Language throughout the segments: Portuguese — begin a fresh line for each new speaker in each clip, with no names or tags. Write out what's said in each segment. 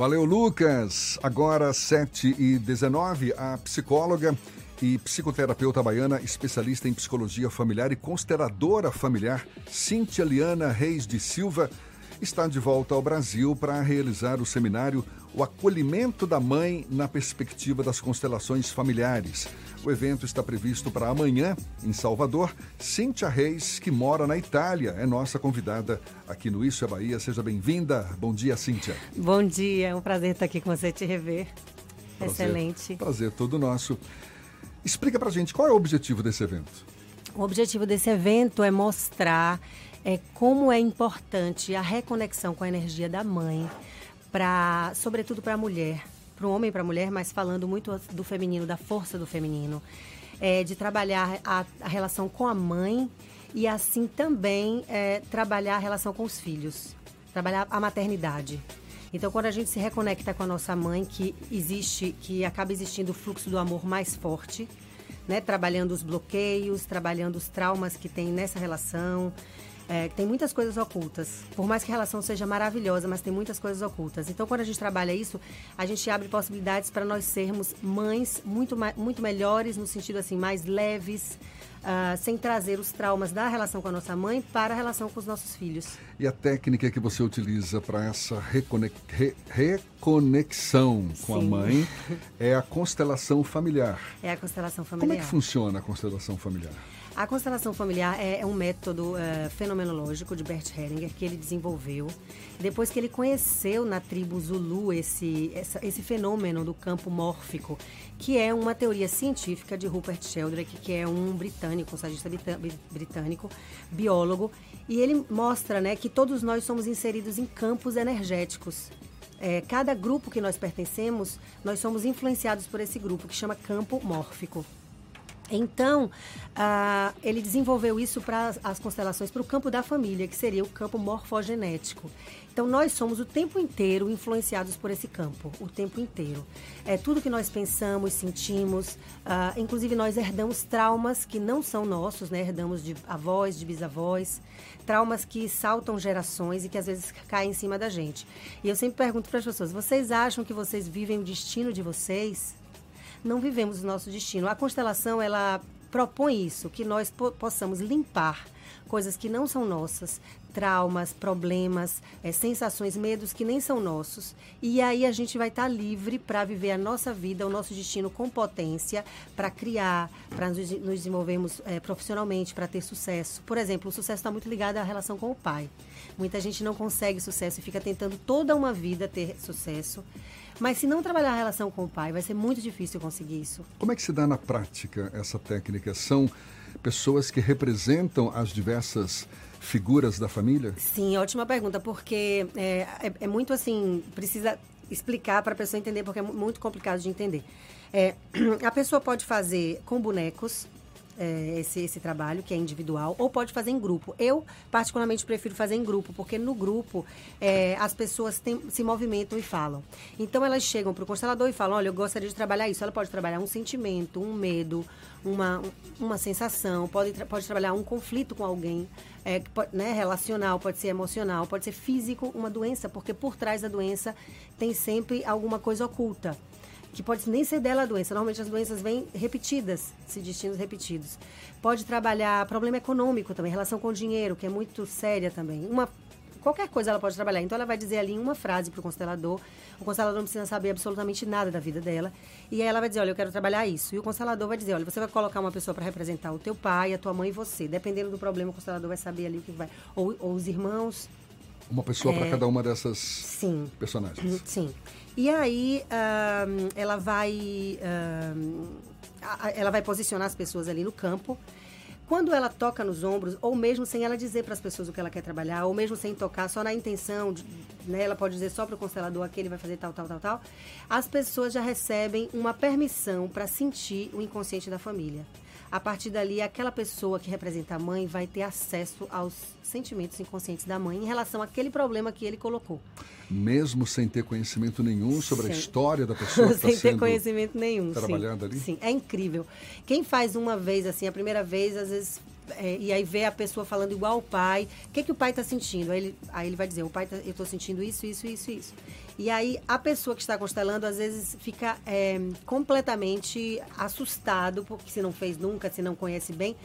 Valeu, Lucas. Agora, 7 e 19 a psicóloga e psicoterapeuta baiana, especialista em psicologia familiar e consteladora familiar, Cíntia Liana Reis de Silva, está de volta ao Brasil para realizar o seminário O Acolhimento da Mãe na Perspectiva das Constelações Familiares. O evento está previsto para amanhã, em Salvador. Cíntia Reis, que mora na Itália, é nossa convidada aqui no Isso é Bahia. Seja bem-vinda. Bom dia, Cíntia.
Bom dia, é um prazer estar aqui com você te rever.
Prazer,
Excelente.
Prazer todo nosso. Explica pra gente qual é o objetivo desse evento.
O objetivo desse evento é mostrar é, como é importante a reconexão com a energia da mãe, para, sobretudo para a mulher, para o homem e para a mulher, mas falando muito do feminino, da força do feminino, é, de trabalhar a, a, relação com a mãe e assim também é, trabalhar a relação com os filhos, trabalhar a maternidade. Então, quando a gente se reconecta com a nossa mãe, que existe, que acaba existindo o fluxo do amor mais forte, né? Trabalhando os bloqueios, trabalhando os traumas que tem nessa relação. É, tem muitas coisas ocultas. Por mais que a relação seja maravilhosa, mas tem muitas coisas ocultas. Então, quando a gente trabalha isso, a gente abre possibilidades para nós sermos mães muito, muito melhores, no sentido assim, mais leves, uh, sem trazer os traumas da relação com a nossa mãe para a relação com os nossos filhos.
E a técnica que você utiliza para essa reconex... re... reconexão com Sim. a mãe é a constelação familiar.
É a constelação familiar.
Como é que funciona a constelação familiar?
A constelação familiar é, é um método uh, fenomenológico de Bert Hellinger que ele desenvolveu. Depois que ele conheceu na tribo Zulu esse, essa, esse fenômeno do campo mórfico, que é uma teoria científica de Rupert Sheldrake, que é um britânico, um sagista britânico, biólogo, e ele mostra né, que todos nós somos inseridos em campos energéticos. É, cada grupo que nós pertencemos, nós somos influenciados por esse grupo, que chama campo mórfico. Então, uh, ele desenvolveu isso para as constelações, para o campo da família, que seria o campo morfogenético. Então, nós somos o tempo inteiro influenciados por esse campo, o tempo inteiro. É tudo que nós pensamos, sentimos, uh, inclusive nós herdamos traumas que não são nossos, né? Herdamos de avós, de bisavós, traumas que saltam gerações e que às vezes caem em cima da gente. E eu sempre pergunto para as pessoas: vocês acham que vocês vivem o destino de vocês? Não vivemos o nosso destino. A constelação, ela propõe isso, que nós po possamos limpar coisas que não são nossas, traumas, problemas, é, sensações, medos que nem são nossos. E aí a gente vai estar tá livre para viver a nossa vida, o nosso destino com potência, para criar, para nos, nos, desenvolvermos é, profissionalmente, para ter sucesso. Por exemplo, o sucesso está muito ligado à relação com o pai. Muita gente não consegue sucesso e fica tentando toda uma vida ter sucesso. Mas se não trabalhar a relação com o pai, vai ser muito difícil conseguir isso.
Como é que se dá na prática essa técnica? São pessoas que representam as diversas figuras da família?
Sim, ótima pergunta, porque é, é, é muito assim, precisa explicar para a pessoa entender, porque é muito complicado de entender. É, a pessoa pode fazer com bonecos, é, esse, esse trabalho, que é individual, ou pode fazer em grupo. Eu, particularmente, prefiro fazer em grupo, porque no grupo é, as pessoas tem, se movimentam e falam. Então, elas chegam para o constelador e falam: Olha, eu gostaria de trabalhar isso. Ela pode trabalhar um sentimento, um medo, uma, uma sensação, pode, pode trabalhar um conflito com alguém, é, né, relacional, pode ser emocional, pode ser físico, uma doença, porque por trás da doença tem sempre alguma coisa oculta que pode nem ser dela a doença. Normalmente as doenças vêm repetidas, se destinos repetidos. Pode trabalhar problema econômico também, relação com dinheiro, que é muito séria também. Uma qualquer coisa ela pode trabalhar. Então ela vai dizer ali uma frase para o constelador. O constelador não precisa saber absolutamente nada da vida dela. E aí ela vai dizer, olha, eu quero trabalhar isso. E o constelador vai dizer, olha, você vai colocar uma pessoa para representar o teu pai, a tua mãe e você. Dependendo do problema, o constelador vai saber ali o que vai. Ou, ou os irmãos.
Uma pessoa é... para cada uma dessas sim. personagens.
Sim. E aí um, ela vai um, ela vai posicionar as pessoas ali no campo. Quando ela toca nos ombros, ou mesmo sem ela dizer para as pessoas o que ela quer trabalhar, ou mesmo sem tocar, só na intenção, de, né, ela pode dizer só para o constelador aquele vai fazer tal, tal, tal, tal, as pessoas já recebem uma permissão para sentir o inconsciente da família. A partir dali, aquela pessoa que representa a mãe vai ter acesso aos sentimentos inconscientes da mãe em relação àquele problema que ele colocou.
Mesmo sem ter conhecimento nenhum sobre sim. a história da pessoa que sendo
Sem ter conhecimento nenhum,
trabalhada
sim.
ali?
Sim, é incrível. Quem faz uma vez, assim, a primeira vez, às vezes é, e aí vê a pessoa falando igual o pai. O que, que o pai está sentindo? Aí ele, aí ele vai dizer, o pai, tá, eu estou sentindo isso, isso, isso, isso. E aí a pessoa que está constelando, às vezes, fica é, completamente assustado, porque se não fez nunca, se não conhece bem,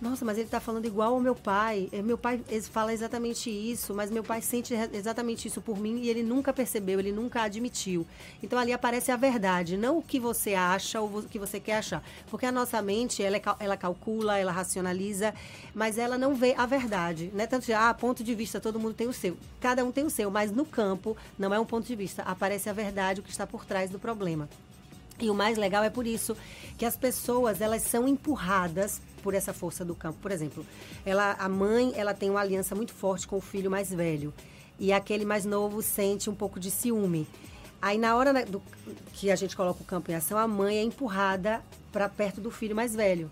nossa, mas ele está falando igual ao meu pai. É, meu pai fala exatamente isso, mas meu pai sente exatamente isso por mim e ele nunca percebeu, ele nunca admitiu. Então ali aparece a verdade, não o que você acha ou o que você quer achar. Porque a nossa mente, ela, é ela calcula, ela racionaliza, mas ela não vê a verdade. Né? Tanto que, ah, ponto de vista, todo mundo tem o seu. Cada um tem o seu, mas no campo não é um ponto de vista. Aparece a verdade, o que está por trás do problema. E o mais legal é por isso que as pessoas elas são empurradas por essa força do campo. Por exemplo, ela, a mãe ela tem uma aliança muito forte com o filho mais velho e aquele mais novo sente um pouco de ciúme. Aí na hora do, que a gente coloca o campo em ação, a mãe é empurrada para perto do filho mais velho,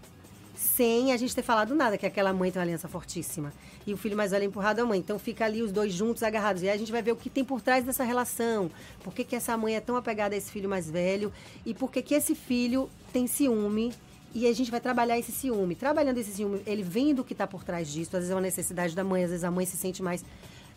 sem a gente ter falado nada, que aquela mãe tem uma aliança fortíssima. E o filho mais velho é empurrado à mãe. Então fica ali os dois juntos, agarrados. E aí a gente vai ver o que tem por trás dessa relação. Por que, que essa mãe é tão apegada a esse filho mais velho e por que, que esse filho tem ciúme e a gente vai trabalhar esse ciúme. Trabalhando esse ciúme, ele vendo o que está por trás disso. Às vezes é uma necessidade da mãe, às vezes a mãe se sente mais.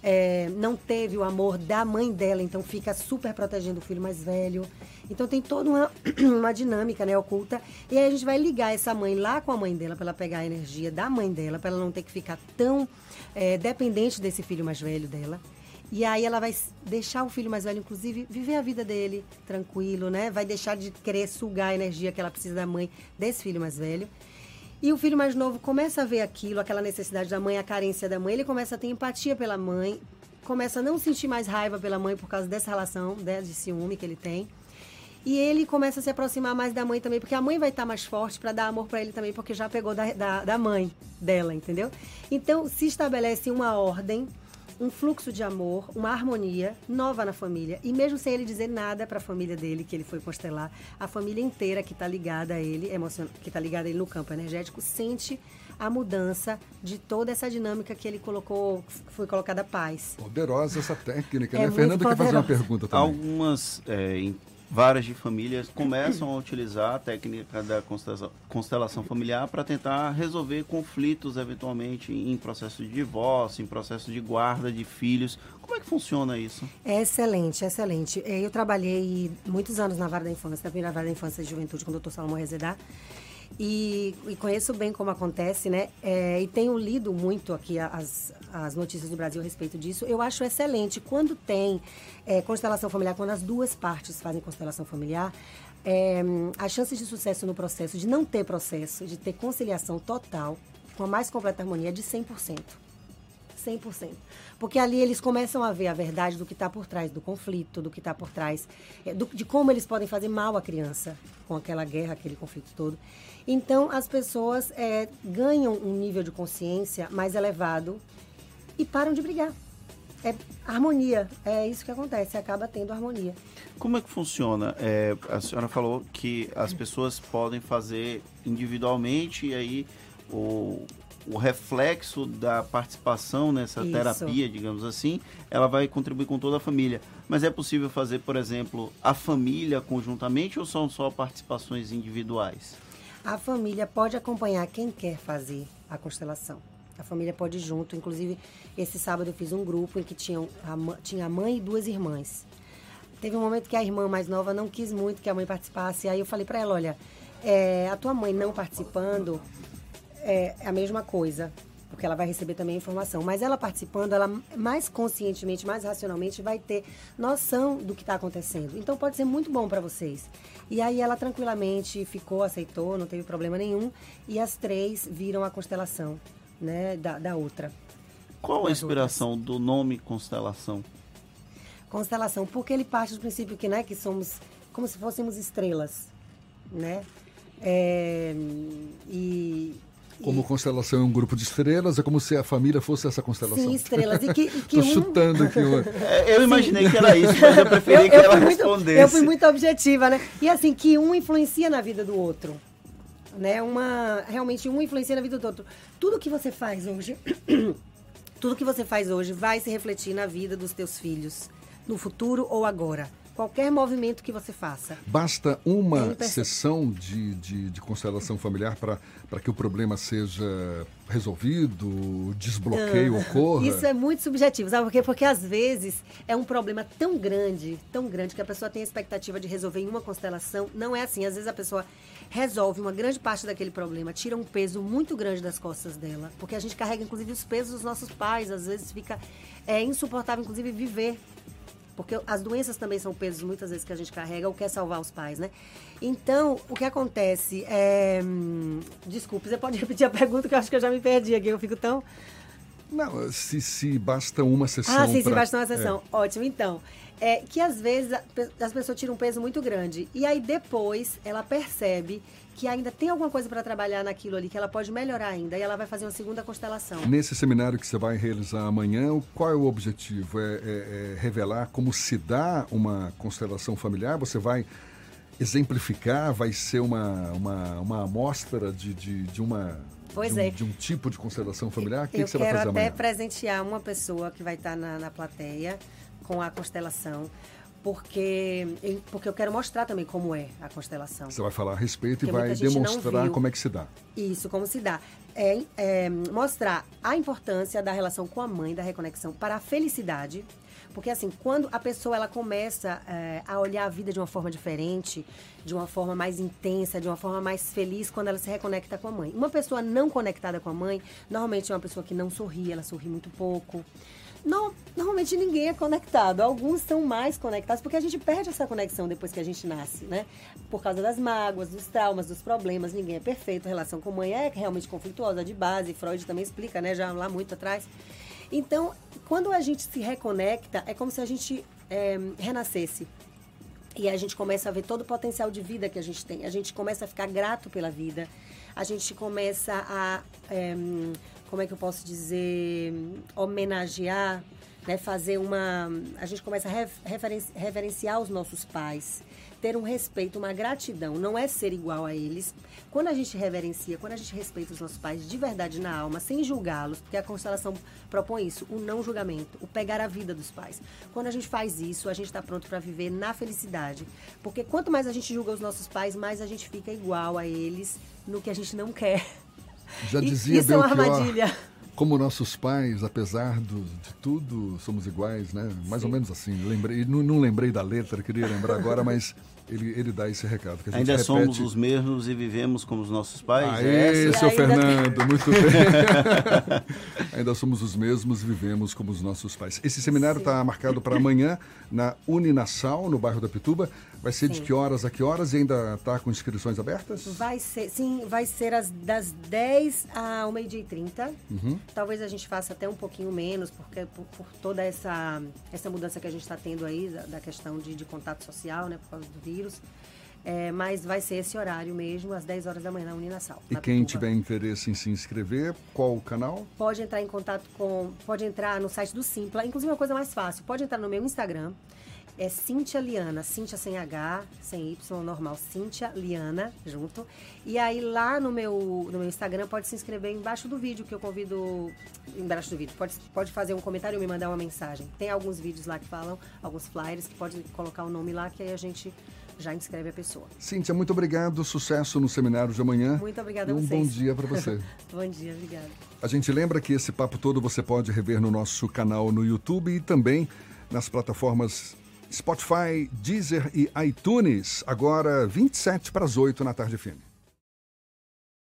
É, não teve o amor da mãe dela, então fica super protegendo o filho mais velho. Então tem toda uma, uma dinâmica né, oculta. E aí a gente vai ligar essa mãe lá com a mãe dela, para ela pegar a energia da mãe dela, para ela não ter que ficar tão é, dependente desse filho mais velho dela. E aí ela vai deixar o filho mais velho, inclusive, viver a vida dele tranquilo, né? Vai deixar de querer sugar a energia que ela precisa da mãe desse filho mais velho. E o filho mais novo começa a ver aquilo, aquela necessidade da mãe, a carência da mãe, ele começa a ter empatia pela mãe, começa a não sentir mais raiva pela mãe por causa dessa relação né, de ciúme que ele tem. E ele começa a se aproximar mais da mãe também, porque a mãe vai estar mais forte para dar amor para ele também, porque já pegou da, da, da mãe dela, entendeu? Então se estabelece uma ordem um fluxo de amor, uma harmonia nova na família. E mesmo sem ele dizer nada para a família dele, que ele foi constelar, a família inteira que está ligada a ele, que está ligada a ele no campo energético, sente a mudança de toda essa dinâmica que ele colocou, foi colocada paz.
Poderosa essa técnica, é né? Fernando quer fazer uma pergunta também.
Algumas é, várias de famílias começam a utilizar a técnica da constelação familiar para tentar resolver conflitos eventualmente em processo de divórcio, em processo de guarda de filhos. Como é que funciona isso?
É excelente, excelente. É, eu trabalhei muitos anos na Vara da Infância, na primeira Vara da Infância e Juventude com o Dr. Salomão Rezedá. E, e, conheço bem como acontece, né? É, e tenho lido muito aqui as, as notícias do Brasil a respeito disso. Eu acho excelente quando tem é, constelação familiar, quando as duas partes fazem constelação familiar, é, as chances de sucesso no processo, de não ter processo, de ter conciliação total, com a mais completa harmonia, é de 100%. 100%. Porque ali eles começam a ver a verdade do que está por trás do conflito, do que está por trás, é, do, de como eles podem fazer mal à criança com aquela guerra, aquele conflito todo. Então, as pessoas é, ganham um nível de consciência mais elevado e param de brigar. É harmonia, é isso que acontece, acaba tendo harmonia.
Como é que funciona? É, a senhora falou que as pessoas podem fazer individualmente e aí o, o reflexo da participação nessa Isso. terapia, digamos assim, ela vai contribuir com toda a família. Mas é possível fazer, por exemplo, a família conjuntamente ou são só participações individuais?
A família pode acompanhar quem quer fazer a constelação. A família pode ir junto. Inclusive, esse sábado eu fiz um grupo em que tinha a, tinha a mãe e duas irmãs. Teve um momento que a irmã mais nova não quis muito que a mãe participasse. Aí eu falei para ela, olha, é, a tua mãe não participando, é a mesma coisa, porque ela vai receber também a informação. Mas ela participando, ela mais conscientemente, mais racionalmente vai ter noção do que está acontecendo. Então pode ser muito bom para vocês. E aí ela tranquilamente ficou, aceitou, não teve problema nenhum. E as três viram a constelação né, da, da outra.
Qual a inspiração outras. do nome constelação?
Constelação, porque ele parte do princípio que, né, que somos como se fôssemos estrelas, né? É, e
como constelação é um grupo de estrelas, é como se a família fosse essa constelação.
Sim, estrelas. E que, e que
Tô um... chutando aqui.
É, eu imaginei Sim. que era isso, mas eu preferi eu, que eu ela muito, respondesse.
Eu fui muito objetiva, né? E assim, que um influencia na vida do outro. Né? Uma, realmente, um influencia na vida do outro. Tudo que você faz hoje, tudo que você faz hoje vai se refletir na vida dos teus filhos, no futuro ou agora. Qualquer movimento que você faça.
Basta uma sessão de, de, de, constelação familiar para que o problema seja resolvido, desbloqueio ah, ocorra?
Isso é muito subjetivo, sabe por quê? Porque às vezes é um problema tão grande, tão grande, que a pessoa tem a expectativa de resolver em uma constelação. Não é assim. Às vezes a pessoa resolve uma grande parte daquele problema, tira um peso muito grande das costas dela, porque a gente carrega inclusive os pesos dos nossos pais, às vezes fica é insuportável inclusive viver porque as doenças também são pesos muitas vezes que a gente carrega ou quer salvar os pais, né? Então, o que acontece é. Desculpe, você pode repetir a pergunta que eu acho que eu já me perdi aqui, eu fico tão.
Não, se, se basta uma sessão.
Ah, sim, pra... se basta uma sessão. É. Ótimo, então. É que às vezes as pessoas tiram um peso muito grande. E aí depois ela percebe que ainda tem alguma coisa para trabalhar naquilo ali, que ela pode melhorar ainda, e ela vai fazer uma segunda constelação.
Nesse seminário que você vai realizar amanhã, qual é o objetivo? É, é, é revelar como se dá uma constelação familiar? Você vai exemplificar? Vai ser uma, uma, uma amostra de, de, de uma Pois de um, é. De um tipo de constelação familiar? O que, que você
vai
fazer
amanhã?
Eu
quero até presentear uma pessoa que vai estar na, na plateia com a constelação porque, porque eu quero mostrar também como é a constelação.
Você vai falar a respeito porque e vai demonstrar como é que se dá.
Isso, como se dá. É, é, mostrar a importância da relação com a mãe, da reconexão para a felicidade. Porque assim, quando a pessoa ela começa é, a olhar a vida de uma forma diferente, de uma forma mais intensa, de uma forma mais feliz, quando ela se reconecta com a mãe. Uma pessoa não conectada com a mãe, normalmente é uma pessoa que não sorri, ela sorri muito pouco. Não, normalmente ninguém é conectado. Alguns são mais conectados porque a gente perde essa conexão depois que a gente nasce, né? Por causa das mágoas, dos traumas, dos problemas. Ninguém é perfeito. A relação com mãe é realmente conflituosa de base. Freud também explica, né? Já lá muito atrás. Então, quando a gente se reconecta, é como se a gente é, renascesse. E a gente começa a ver todo o potencial de vida que a gente tem. A gente começa a ficar grato pela vida. A gente começa a é, como é que eu posso dizer, homenagear, né, fazer uma. A gente começa a reverenciar os nossos pais, ter um respeito, uma gratidão. Não é ser igual a eles. Quando a gente reverencia, quando a gente respeita os nossos pais de verdade na alma, sem julgá-los, porque a constelação propõe isso, o não julgamento, o pegar a vida dos pais. Quando a gente faz isso, a gente está pronto para viver na felicidade. Porque quanto mais a gente julga os nossos pais, mais a gente fica igual a eles no que a gente não quer.
Já dizia
Isso é uma armadilha.
Como nossos pais, apesar do, de tudo, somos iguais, né? Mais Sim. ou menos assim. Lembrei, não, não lembrei da letra, queria lembrar agora, mas ele, ele dá esse recado.
ainda repete... somos os mesmos e vivemos como os nossos pais?
Aê, é seu Fernando, muito bem. ainda somos os mesmos e vivemos como os nossos pais. Esse seminário está marcado para amanhã na Uninassal, no bairro da Pituba. Vai ser sim. de que horas a que horas e ainda está com inscrições abertas?
Vai ser, sim, vai ser as, das 10 ao meio-dia e 30. Uhum. Talvez a gente faça até um pouquinho menos, porque por, por toda essa, essa mudança que a gente está tendo aí, da, da questão de, de contato social, né, por causa do vírus. É, mas vai ser esse horário mesmo, às 10 horas da manhã na Uninasal.
E quem Pituba. tiver interesse em se inscrever, qual o canal?
Pode entrar em contato com. Pode entrar no site do Simpla. Inclusive, uma coisa mais fácil: pode entrar no meu Instagram. É Cintia Liana, Cintia sem H, sem Y, normal, Cintia Liana, junto. E aí lá no meu, no meu Instagram pode se inscrever embaixo do vídeo que eu convido. Embaixo do vídeo, pode, pode fazer um comentário ou me mandar uma mensagem. Tem alguns vídeos lá que falam, alguns flyers que pode colocar o nome lá, que aí a gente já inscreve a pessoa.
Cíntia, muito obrigado. Sucesso no seminário de amanhã.
Muito obrigada a
vocês. Um bom dia para você.
bom dia, obrigada.
A gente lembra que esse papo todo você pode rever no nosso canal no YouTube e também nas plataformas Spotify, Deezer e iTunes. Agora 27 para as 8 na tarde fim.